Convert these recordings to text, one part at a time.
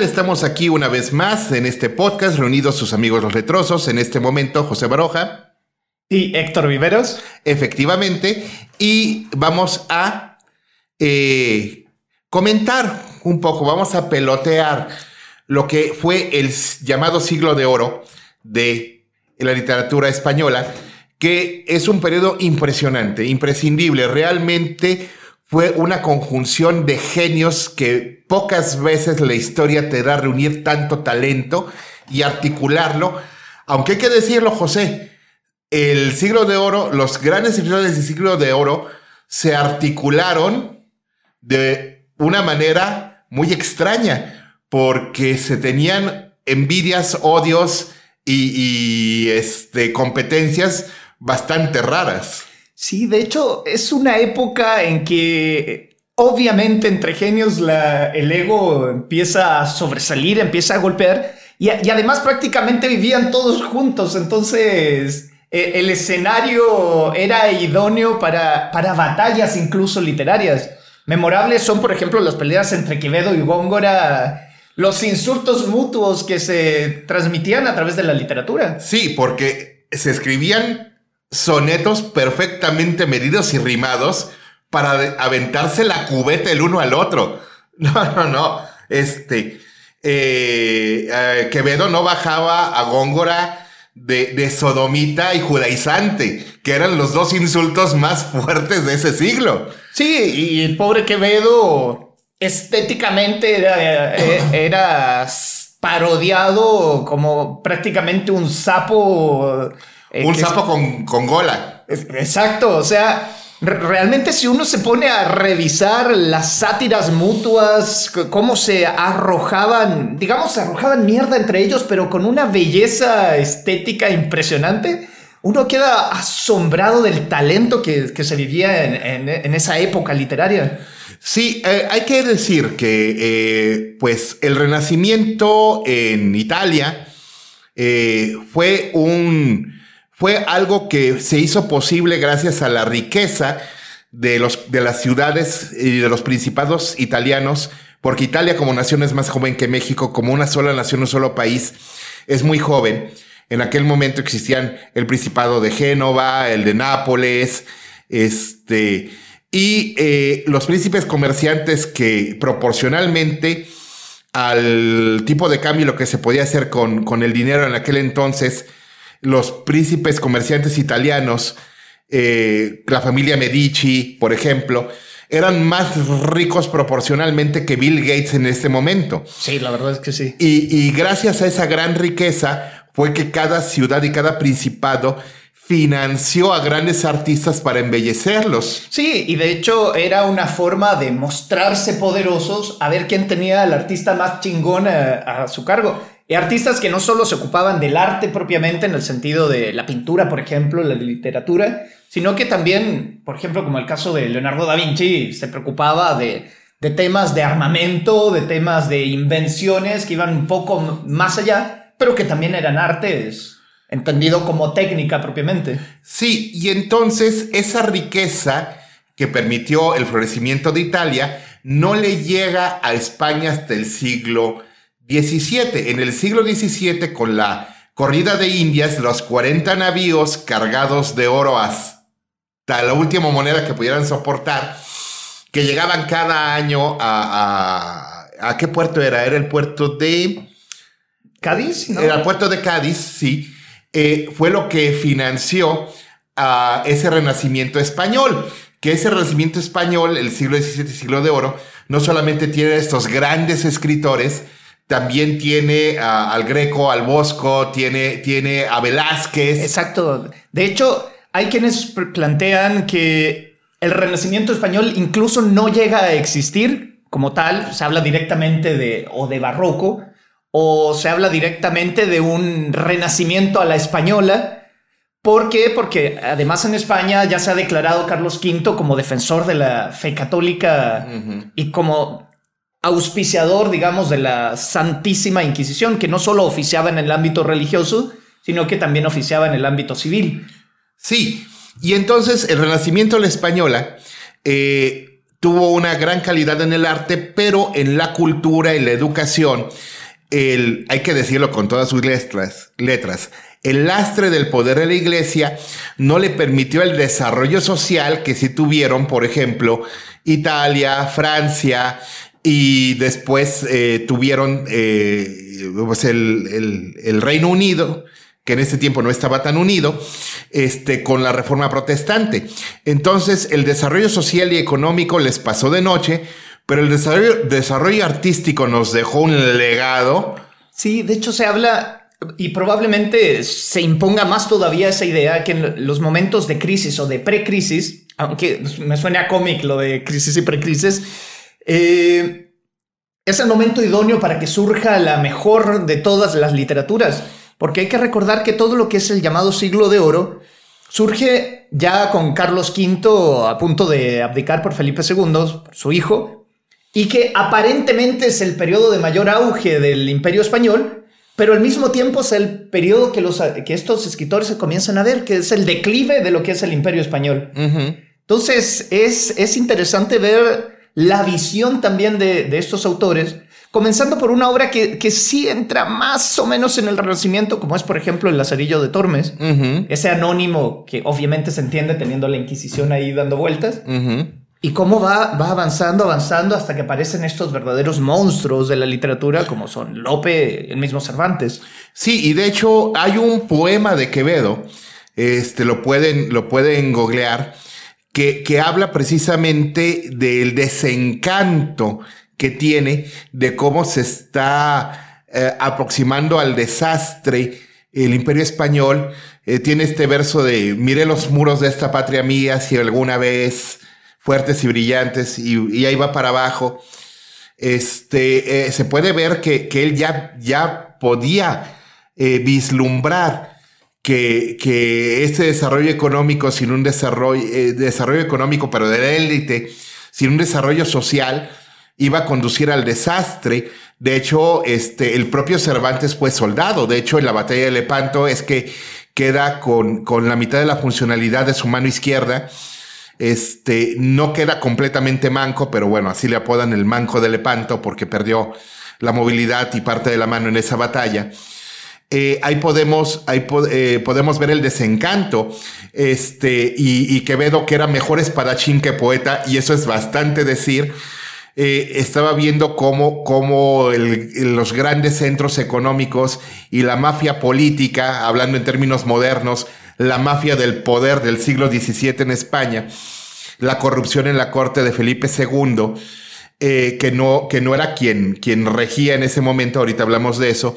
tal? Estamos aquí una vez más en este podcast, reunidos sus amigos los retrosos. En este momento, José Baroja. Y Héctor Viveros. Efectivamente. Y vamos a eh, comentar un poco, vamos a pelotear lo que fue el llamado siglo de oro de la literatura española, que es un periodo impresionante, imprescindible. Realmente fue una conjunción de genios que pocas veces la historia te da reunir tanto talento y articularlo. Aunque hay que decirlo, José, el siglo de oro, los grandes escritores del siglo de oro se articularon de una manera muy extraña, porque se tenían envidias, odios y, este, competencias bastante raras. Sí, de hecho, es una época en que obviamente entre genios el ego empieza a sobresalir, empieza a golpear y, además prácticamente vivían todos juntos, entonces e, el escenario era idóneo para, para batallas incluso literarias. Memorables son, por ejemplo, las peleas entre Quevedo y Góngora, los insultos mutuos que se transmitían a través de la literatura. Sí, porque se escribían sonetos perfectamente medidos y rimados para aventarse la cubeta el uno al otro. No, no, no. Este, eh, eh, Quevedo no bajaba a Góngora de, de, sodomita y judaizante, que eran los dos insultos más fuertes de ese siglo. Sí, y el pobre Quevedo estéticamente era, eh, era parodiado como prácticamente un sapo eh, un sapo con, con gola. Exacto, o sea, realmente si uno se pone a revisar las sátiras mutuas, cómo se arrojaban, digamos, se arrojaban mierda entre ellos, pero con una belleza estética impresionante, uno queda asombrado del talento que, se vivía en, esa época literaria. Sí, eh, hay que decir que eh, pues el Renacimiento en Italia fue un fue algo que se hizo posible gracias a la riqueza de, los, de las ciudades y de los principados italianos, porque Italia como nación es más joven que México, como una sola nación, un solo país, es muy joven. En aquel momento existían el Principado de Génova, el de Nápoles, este, y eh, los príncipes comerciantes que proporcionalmente al tipo de cambio lo que se podía hacer con, con el dinero en aquel entonces, los príncipes comerciantes italianos, eh, la familia Medici, por ejemplo, eran más ricos proporcionalmente que Bill Gates en este momento. Sí, la verdad es que sí. Y, gracias a esa gran riqueza fue que cada ciudad y cada principado financió a grandes artistas para embellecerlos. Sí, y de hecho era una forma de mostrarse poderosos, a ver quién tenía al artista más chingón a su cargo. Artistas que no solo se ocupaban del arte propiamente, en el sentido de la pintura, por ejemplo, la literatura, sino que también, por ejemplo, como el caso de Leonardo da Vinci, se preocupaba de, temas de armamento, de temas de invenciones que iban un poco más allá, pero que también eran artes, entendido como técnica propiamente. Sí, y entonces esa riqueza que permitió el florecimiento de Italia no le llega a España hasta el siglo 17. En el siglo XVII, con la corrida de Indias, los 40 navíos cargados de oro hasta la última moneda que pudieran soportar, que llegaban cada año a... ¿A, qué puerto era? Era el puerto de... Cádiz, ¿no? Era el puerto de Cádiz, sí. Eh, fue lo que financió a ese renacimiento español. Que ese renacimiento español, el siglo XVII, siglo de oro, no solamente tiene estos grandes escritores, también tiene al Greco, al Bosco, tiene, tiene a Velázquez. Exacto. De hecho, hay quienes plantean que el Renacimiento español incluso no llega a existir como tal. Se habla directamente de o de barroco o se habla directamente de un renacimiento a la española. ¿Por qué? Porque además en España ya se ha declarado Carlos V como defensor de la fe católica y como auspiciador, digamos, de la Santísima Inquisición, que no solo oficiaba en el ámbito religioso, sino que también oficiaba en el ámbito civil. Sí, y entonces el Renacimiento de la Española eh, tuvo una gran calidad en el arte, pero en la cultura y la educación, el, hay que decirlo con todas sus letras, letras, el lastre del poder de la iglesia no le permitió el desarrollo social que sí tuvieron, por ejemplo, Italia, Francia y después eh, tuvieron eh, pues el, el Reino Unido que en ese tiempo no estaba tan unido, este, con la reforma protestante. Entonces, el desarrollo social y económico les pasó de noche, pero el desarrollo, desarrollo artístico nos dejó un legado. Sí, de hecho se habla y probablemente se imponga más todavía esa idea que en los momentos de crisis o de precrisis, aunque me suena cómic lo de crisis y precrisis, eh, es el momento idóneo para que surja la mejor de todas las literaturas. Porque hay que recordar que todo lo que es el llamado siglo de oro surge ya con Carlos V a punto de abdicar por Felipe II, su hijo, y que aparentemente es el periodo de mayor auge del imperio español, pero al mismo tiempo es el periodo que, los, que estos escritores se comienzan a ver, que es el declive de lo que es el imperio español. Entonces es, es interesante ver la visión también de, de estos autores Comenzando por una obra que, que, sí entra más o menos en el Renacimiento, como es, por ejemplo, El Lazarillo de Tormes, ese anónimo que obviamente se entiende teniendo la Inquisición ahí dando vueltas. Y cómo va, va avanzando, avanzando hasta que aparecen estos verdaderos monstruos de la literatura, como son Lope, el mismo Cervantes. Sí, y de hecho hay un poema de Quevedo, este, lo pueden, lo pueden googlear, que, que habla precisamente del desencanto que tiene de cómo se está eh, aproximando al desastre el imperio español. Eh, tiene este verso de, mire los muros de esta patria mía, si alguna vez fuertes y brillantes, y, ahí va para abajo. Este, eh, se puede ver que, que, él ya, ya podía vislumbrar que, este desarrollo económico, sin un desarrollo, desarrollo económico, pero de la élite, sin un desarrollo social, iba a conducir al desastre. De hecho, este, el propio Cervantes fue soldado. De hecho, en la batalla de Lepanto es que queda con, con la mitad de la funcionalidad de su mano izquierda. Este, no queda completamente manco, pero bueno, así le apodan el manco de Lepanto porque perdió la movilidad y parte de la mano en esa batalla. Eh, ahí podemos, eh, podemos ver el desencanto. Este, y, y Quevedo, que era mejor espadachín que poeta, y eso es bastante decir, eh, estaba viendo cómo, cómo los grandes centros económicos y la mafia política, hablando en términos modernos, la mafia del poder del siglo XVII en España, la corrupción en la corte de Felipe II, eh, que, no, que no era quien, quien regía en ese momento, ahorita hablamos de eso,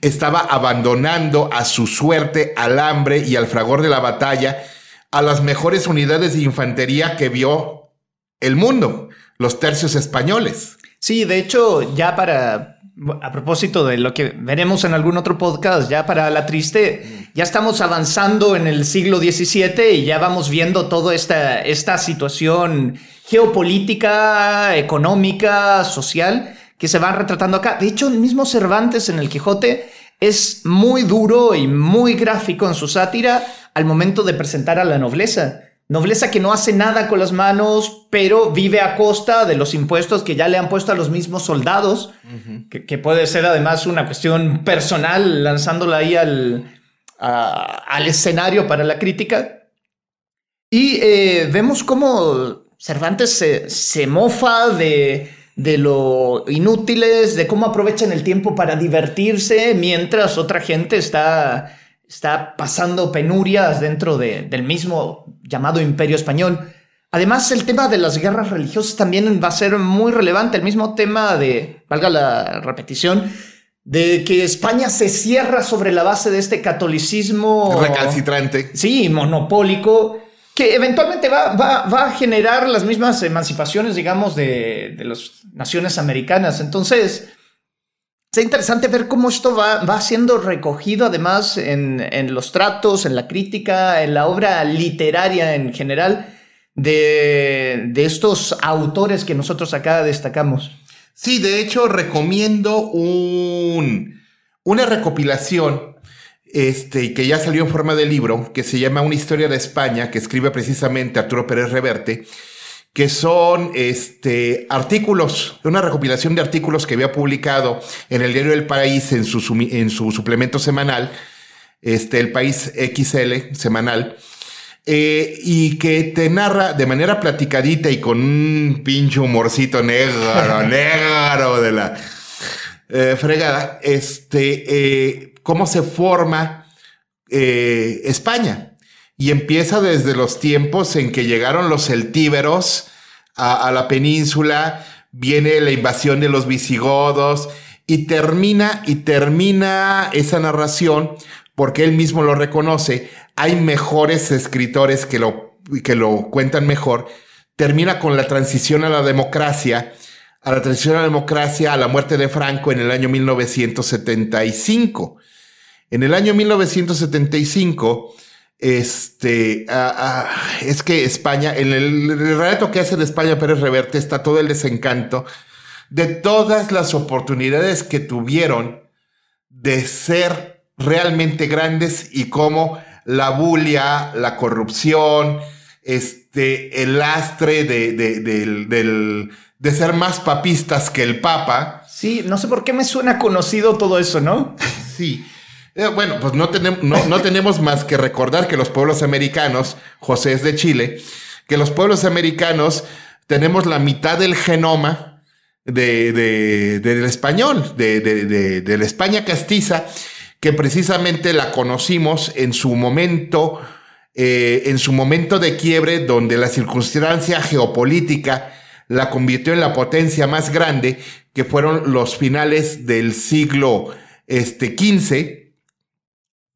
estaba abandonando a su suerte, al hambre y al fragor de la batalla a las mejores unidades de infantería que vio el mundo los tercios españoles. Sí, de hecho, ya para, a propósito de lo que veremos en algún otro podcast, ya para la triste, ya estamos avanzando en el siglo XVII y ya vamos viendo toda esta, esta situación geopolítica, económica, social, que se va retratando acá. De hecho, el mismo Cervantes en el Quijote es muy duro y muy gráfico en su sátira al momento de presentar a la nobleza. Nobleza que no hace nada con las manos, pero vive a costa de los impuestos que ya le han puesto a los mismos soldados, que, puede ser además una cuestión personal, lanzándola ahí al, al escenario para la crítica. Y eh, vemos cómo Cervantes se, se mofa de, de lo inútiles, de cómo aprovechan el tiempo para divertirse, mientras otra gente está está pasando penurias dentro del mismo llamado imperio español. Además, el tema de las guerras religiosas también va a ser muy relevante. El mismo tema de, valga la repetición, de que España se cierra sobre la base de este catolicismo recalcitrante. Sí, monopólico, que eventualmente va, va, a generar las mismas emancipaciones, digamos, de, de las naciones americanas. Entonces, es interesante ver cómo esto va, va siendo recogido además en, los tratos, en la crítica, en la obra literaria en general de, estos autores que nosotros acá destacamos. Sí, de hecho recomiendo un, una recopilación este, que ya salió en forma de libro, que se llama Una historia de España, que escribe precisamente Arturo Pérez Reverte, que son este, artículos, una recopilación de artículos que había publicado en el diario El País en su, en su suplemento semanal, este, El País XL semanal, eh, y que te narra de manera platicadita y con un pinche humorcito negro, negro de la eh, fregada, este, eh, cómo se forma España. Y empieza desde los tiempos en que llegaron los celtíberos a, la península, viene la invasión de los visigodos y termina, y termina esa narración porque él mismo lo reconoce, hay mejores escritores que lo, que lo cuentan mejor, termina con la transición a la democracia, a la transición a la democracia, a la muerte de Franco en el año 1975. En el año 1975, este, ah, ah, es que España, en el, el relato que hace de España Pérez Reverte está todo el desencanto de todas las oportunidades que tuvieron de ser realmente grandes y cómo la bulia, la corrupción, este, el lastre de, de, de ser más papistas que el Papa. Sí, no sé por qué me suena conocido todo eso, ¿no? sí. Eh, bueno, pues no tenemos, no, tenemos más que recordar que los pueblos americanos, José es de Chile, que los pueblos americanos tenemos la mitad del genoma de, del español, de, de, la España castiza, que precisamente la conocimos en su momento, eh, en su momento de quiebre, donde la circunstancia geopolítica la convirtió en la potencia más grande, que fueron los finales del siglo este, XV,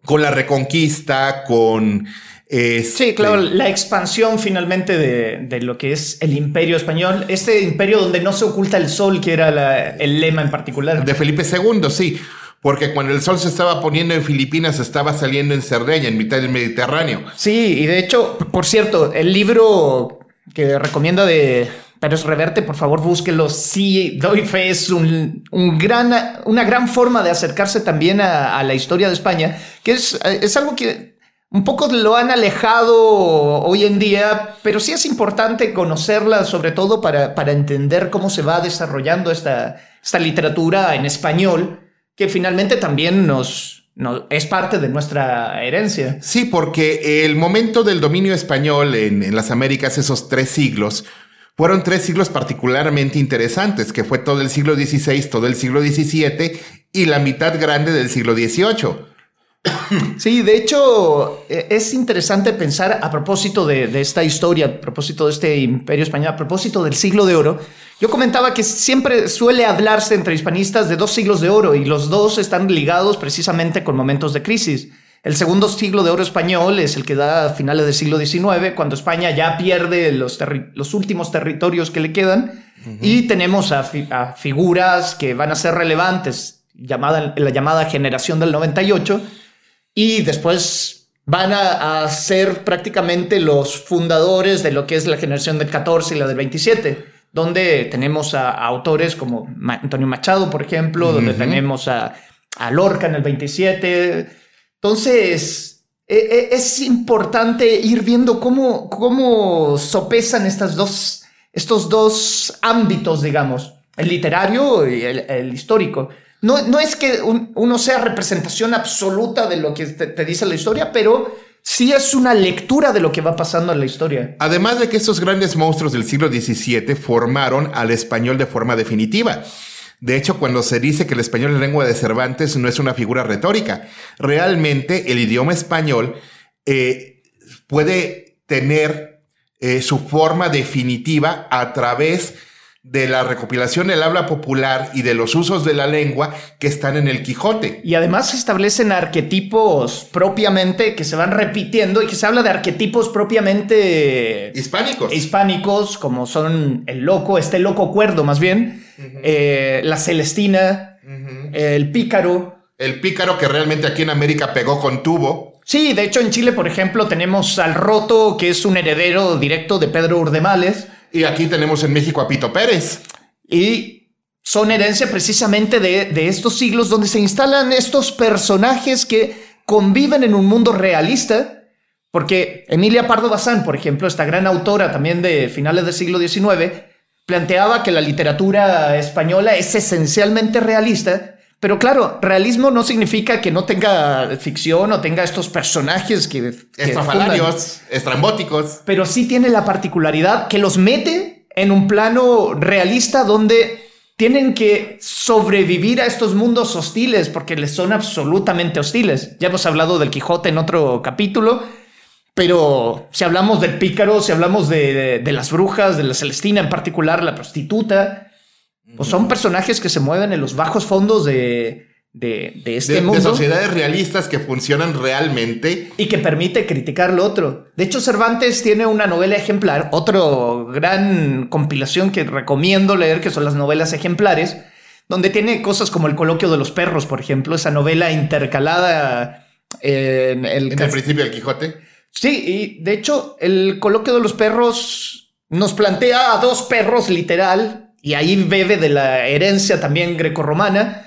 con la reconquista, con... Este, sí, claro, la expansión finalmente de, lo que es el imperio español, este imperio donde no se oculta el sol, que era el lema en particular. De Felipe II, sí porque cuando el sol se estaba poniendo en Filipinas, estaba saliendo en Cerdeña, en mitad del Mediterráneo. Sí, y de hecho, por cierto, el libro que recomienda de Pérez Reverte, por favor, búsquelo. Sí, doy fe, es un, gran, una gran forma de acercarse también a, la historia de España, que es, es algo que un poco lo han alejado hoy en día, pero sí es importante conocerla, sobre todo para, para entender cómo se va desarrollando esta, esta literatura en español que finalmente también nos, es parte de nuestra herencia. Sí, porque el momento del dominio español en, las Américas, esos tres siglos, fueron tres siglos particularmente interesantes, que fue todo el siglo XVI, todo el siglo XVII y la mitad grande del siglo XVIII. Sí, de hecho, e, es interesante pensar a propósito de, esta historia, a propósito de este imperio español, a propósito del siglo de oro. Yo comentaba que siempre suele hablarse entre hispanistas de dos siglos de oro y los dos están ligados precisamente con momentos de crisis. El segundo siglo de oro español es el que da a finales del siglo XIX, cuando España ya pierde los, los últimos territorios que le quedan. Y tenemos a, a, figuras que van a ser relevantes, llamada, la llamada generación del 98 y después van a, ser prácticamente los fundadores de lo que es la generación del 14 y la del 27, donde tenemos a, autores como Antonio Machado, por ejemplo, donde tenemos a, Lorca en el 27. Entonces, e, e, es importante ir viendo cómo, cómo sopesan dos, estos dos ámbitos, digamos, el literario y el histórico. No, es que uno sea representación absoluta de lo que te, dice la historia, pero sí es una lectura de lo que va pasando en la historia. Además de que estos grandes monstruos del siglo XVII formaron al español de forma definitiva. De hecho, cuando se dice que el español es lengua de Cervantes, no es una figura retórica. Realmente el idioma español eh, puede tener eh, su forma definitiva a través de de la recopilación del habla popular y de los usos de la lengua que están en el Quijote. Y además se establecen arquetipos propiamente que se van repitiendo y que se habla de arquetipos propiamente hispánicos. Hispánicos, como son el loco, este loco cuerdo más bien, eh, la Celestina, el pícaro. El pícaro que realmente aquí en América pegó con tubo. Sí, de hecho en Chile, por ejemplo, tenemos al Roto, que es un heredero directo de Pedro Urdemales. Y aquí tenemos en México a Pito Pérez. Y son herencia precisamente de, estos siglos donde se instalan estos personajes que conviven en un mundo realista, Porque Emilia Pardo Bazán, por ejemplo, esta gran autora también de finales del siglo XIX, planteaba que la literatura española es esencialmente realista, pero claro, realismo no significa que no tenga ficción o tenga estos personajes que... Estrafalarios, estrambóticos. Pero sí tiene la particularidad que los mete en un plano realista donde tienen que sobrevivir a estos mundos hostiles porque les son absolutamente hostiles. Ya hemos hablado del Quijote en otro capítulo pero si hablamos del pícaro, si hablamos de, las brujas, de la Celestina en particular, la prostituta, pues son personajes que se mueven en los bajos fondos de, de, este mundo. De sociedades realistas que funcionan realmente. Y que permite criticar lo otro. De hecho, Cervantes tiene una novela ejemplar, otra gran compilación que recomiendo leer, que son las novelas ejemplares, donde tiene cosas como El coloquio de los perros, por ejemplo, esa novela intercalada en el... En el principio del Quijote. Sí, y de hecho, el coloquio de los perros nos plantea a dos perros literal, y ahí bebe de la herencia también grecorromana,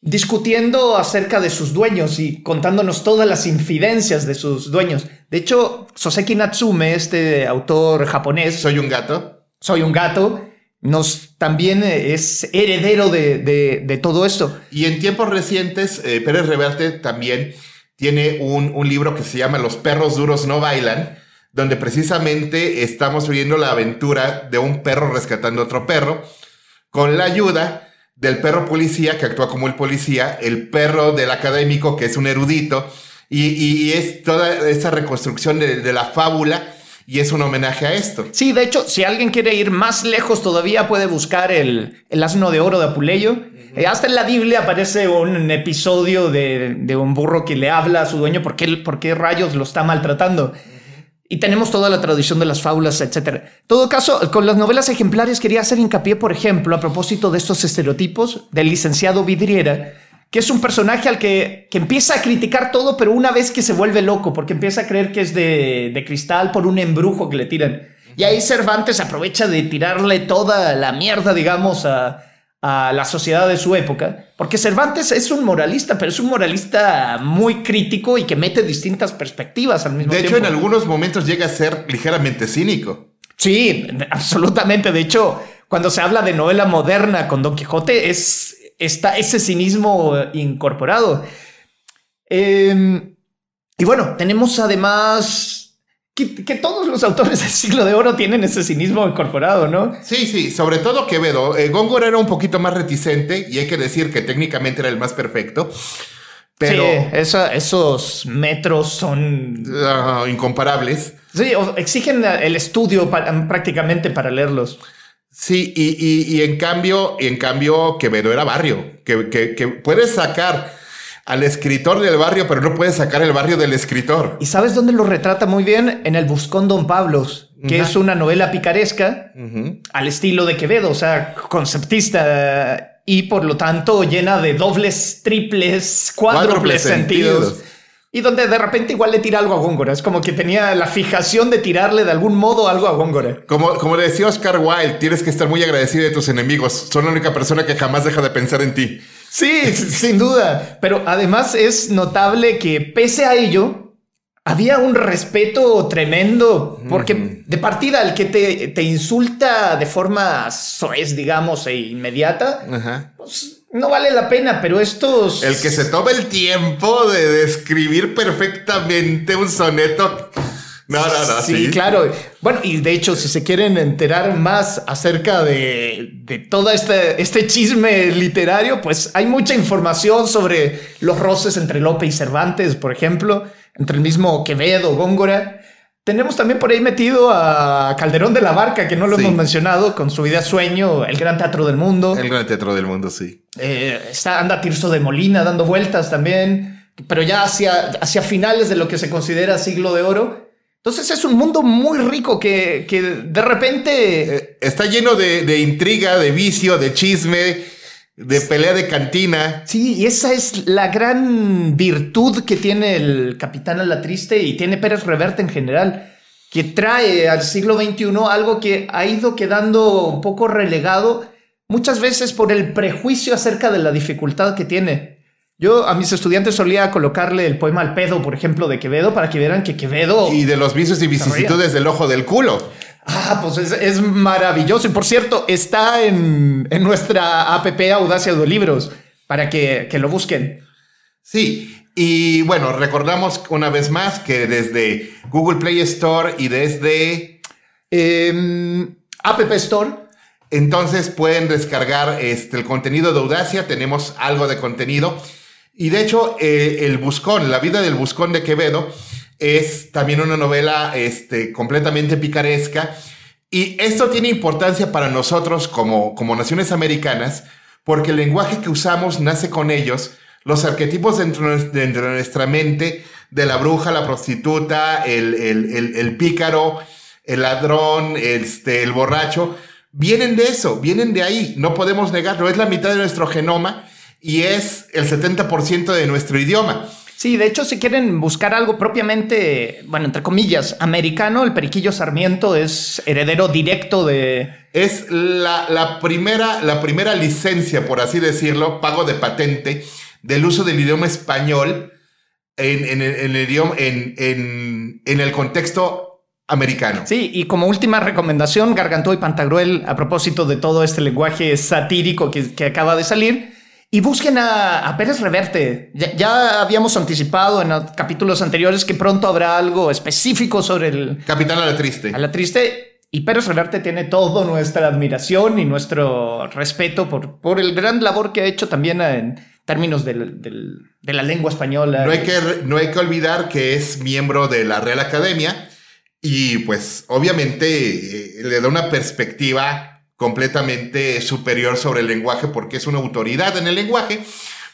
discutiendo acerca de sus dueños y contándonos todas las infidencias de sus dueños. De hecho, Soseki Natsume, este autor japonés. Soy un gato. Soy un gato. Nos también es heredero de, todo esto. Y en tiempos recientes, eh, Pérez Reverte también tiene un, libro que se llama Los perros duros no bailan, donde precisamente estamos viendo la aventura de un perro rescatando a otro perro, con la ayuda del perro policía que actúa como el policía, el perro del académico que es un erudito, y, es toda esa reconstrucción de, la fábula. Y es un homenaje a esto. Sí, de hecho, si alguien quiere ir más lejos todavía, puede buscar el, el asno de oro de Apuleyo eh, hasta en la Biblia aparece un episodio de, un burro que le habla a su dueño por qué, por qué rayos lo está maltratando. Y tenemos toda la tradición de las fábulas, etc. En todo caso, con las novelas ejemplares quería hacer hincapié, por ejemplo, a propósito de estos estereotipos del licenciado Vidriera, que es un personaje al que, que, empieza a criticar todo, pero una vez que se vuelve loco, porque empieza a creer que es de, de cristal por un embrujo que le tiran. Y ahí Cervantes aprovecha de tirarle toda la mierda, digamos, a, a la sociedad de su época, porque Cervantes es un moralista, pero es un moralista muy crítico y que mete distintas perspectivas al mismo tiempo. De hecho, en algunos momentos llega a ser ligeramente cínico. Sí, absolutamente. De hecho, cuando se habla de novela moderna con Don Quijote, es, está ese cinismo incorporado. Em, y bueno, tenemos además que, todos los autores del siglo de oro tienen ese cinismo incorporado, ¿no? Sí, sí, sobre todo Quevedo. Eh, Góngora era un poquito más reticente y hay que decir que técnicamente era el más perfecto. Pero sí, esos metros son ah, incomparables. Sí, exigen el estudio prácticamente para leerlos. Sí, y, en cambio, y en cambio, Quevedo era barrio, que, que, que puedes sacar al escritor del barrio, pero no puede sacar el barrio del escritor. ¿Y sabes dónde lo retrata muy bien? En El Buscón Don Pablos, que es una novela picaresca al estilo de Quevedo, o sea, conceptista y por lo tanto llena de dobles, triples, cuádruples sentidos. Y donde de repente igual le tira algo a Góngora. Es como que tenía la fijación de tirarle de algún modo algo a Góngora. Como, como le decía Oscar Wilde, tienes que estar muy agradecido de tus enemigos. Son la única persona que jamás deja de pensar en ti. Sí, sin duda. Pero además es notable que pese a ello, había un respeto tremendo, porque de partida el que te, insulta de forma soez, digamos, e inmediata, pues no vale la pena, pero estos... El que se toma el tiempo de describir perfectamente un soneto no, no, no. Sí, claro. Bueno, y de hecho, si se quieren enterar más acerca de, de todo este, este chisme literario, pues hay mucha información sobre los roces entre Lope y Cervantes, por ejemplo, entre el mismo Quevedo, Góngora. Tenemos también por ahí metido a Calderón de la Barca, que no lo hemos mencionado, con su vida sueño, el Gran Teatro del Mundo. El Gran Teatro del Mundo, sí. Eh, está, anda Tirso de Molina dando vueltas también, pero ya hacia, hacia finales de lo que se considera siglo de oro. Entonces es un mundo muy rico que, de repente... Eh, está lleno de, intriga, de vicio, de chisme, de pelea de cantina. Sí, y esa es la gran virtud que tiene el Capitán a la Triste y tiene Pérez Reverte en general, que trae al siglo XXI algo que ha ido quedando un poco relegado muchas veces por el prejuicio acerca de la dificultad que tiene. Yo a mis estudiantes solía colocarle el poema al pedo, por ejemplo, de Quevedo, para que vieran que Quevedo... Y de los vicios y vicisitudes del ojo del culo. Ah, pues es, maravilloso. Y por cierto, está en, nuestra app Audacia de Libros, para que, lo busquen. Sí, y bueno, recordamos una vez más que desde Google Play Store y desde... Em, app Store. Entonces pueden descargar este, el contenido de Audacia, tenemos algo de contenido. Y de hecho, eh, el Buscón, la vida del Buscón de Quevedo, es también una novela este, completamente picaresca. Y esto tiene importancia para nosotros como, como naciones americanas, porque el lenguaje que usamos nace con ellos, los arquetipos dentro, de nuestra mente de la bruja, la prostituta, el, el, pícaro, el ladrón, este, el borracho, vienen de eso, vienen de ahí, no podemos negarlo, es la mitad de nuestro genoma y es el 70% de nuestro idioma. Sí, de hecho, si quieren buscar algo propiamente, bueno, entre comillas, americano, el Periquillo Sarmiento es heredero directo de... Es la, primera, la primera licencia, por así decirlo, pago de patente del uso del idioma español en, el idioma, en, el contexto americano. Sí, y como última recomendación, Gargantúa y Pantagruel, a propósito de todo este lenguaje satírico que, que acaba de salir, y busquen a, Pérez Reverte. Ya, habíamos anticipado en capítulos anteriores que pronto habrá algo específico sobre el... Capitán a la Triste. A la Triste. Y Pérez Reverte tiene toda nuestra admiración y nuestro respeto por, por el gran labor que ha hecho también en términos de la lengua española. No hay, que, no hay que olvidar que es miembro de la Real Academia y pues obviamente eh, le da una perspectiva completamente superior sobre el lenguaje porque es una autoridad en el lenguaje.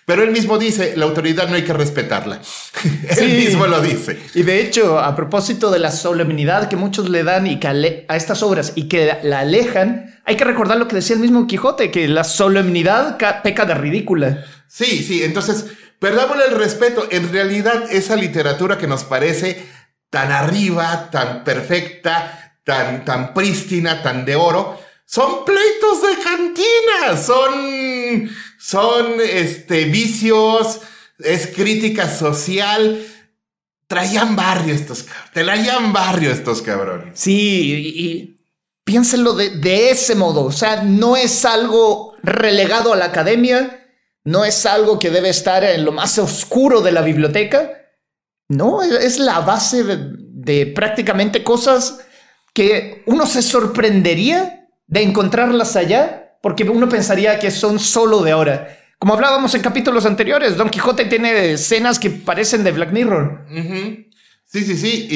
Pero él mismo dice, la autoridad no hay que respetarla. él mismo lo dice. Y de hecho, a propósito de la solemnidad que muchos le dan y que a estas obras y que la alejan, hay que recordar lo que decía el mismo Quijote, que la solemnidad peca de ridícula. Sí, sí, entonces, perdámosle el respeto. En realidad, esa literatura que nos parece tan arriba, tan perfecta, tan, tan prístina, tan de oro, son pleitos de cantina, son, son este, vicios, es crítica social. Traían barrio estos cabrones, traían barrio estos cabrones. Sí, y, piénsenlo de, de ese modo, o sea, no es algo relegado a la academia, no es algo que debe estar en lo más oscuro de la biblioteca, no, es la base de prácticamente cosas que uno se sorprendería de encontrarlas allá, porque uno pensaría que son solo de ahora. Como hablábamos en capítulos anteriores, Don Quijote tiene escenas que parecen de Black Mirror. Sí, sí, sí.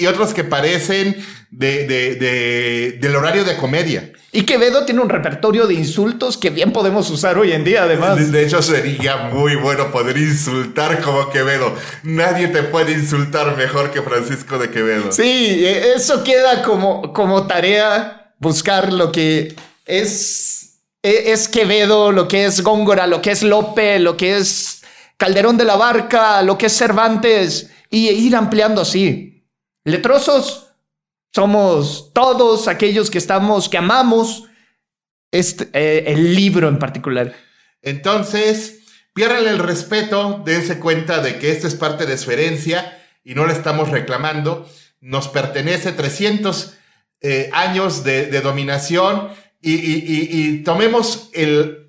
Y, otros que parecen de, del horario de comedia. Y Quevedo tiene un repertorio de insultos que bien podemos usar hoy en día, además. De hecho, sería muy bueno poder insultar como Quevedo. Nadie te puede insultar mejor que Francisco de Quevedo. Sí, eso queda como, como tarea buscar lo que es, e, es Quevedo, lo que es Góngora, lo que es Lope, lo que es Calderón de la Barca, lo que es Cervantes, y ir ampliando así. Letrosos somos todos aquellos que estamos, que amamos este, eh, el libro en particular. Entonces, pierdan el respeto, dense cuenta de que esta es parte de su herencia y no la estamos reclamando. Nos pertenece 300 eh, años de, dominación y, tomemos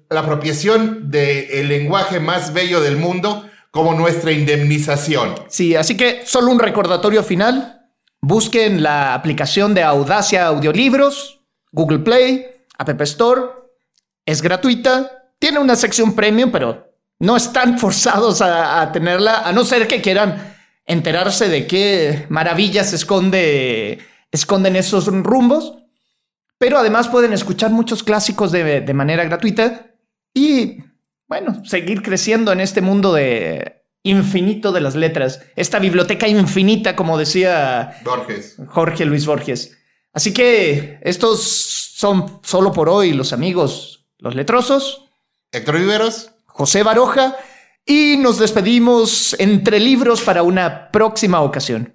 la apropiación del lenguaje más bello del mundo como nuestra indemnización. Sí, así que solo un recordatorio final. Busquen la aplicación de Audacia Audiolibros, Google Play, App Store. Es gratuita. Tiene una sección premium, pero no están forzados a, a tenerla, a no ser que quieran enterarse de qué maravillas esconde esconden esos rumbos, pero además pueden escuchar muchos clásicos de, manera gratuita y, bueno, seguir creciendo en este mundo de infinito de las letras, esta biblioteca infinita, como decía Borges. Jorge Luis Borges. Así que estos son solo por hoy los amigos, los letrosos. Héctor Viveros. José Baroja. Y nos despedimos entre libros para una próxima ocasión.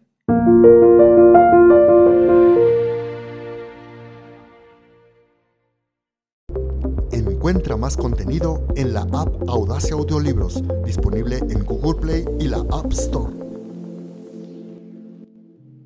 Encuentra más contenido en la app Audacia Audiolibros, disponible en Google Play y la App Store.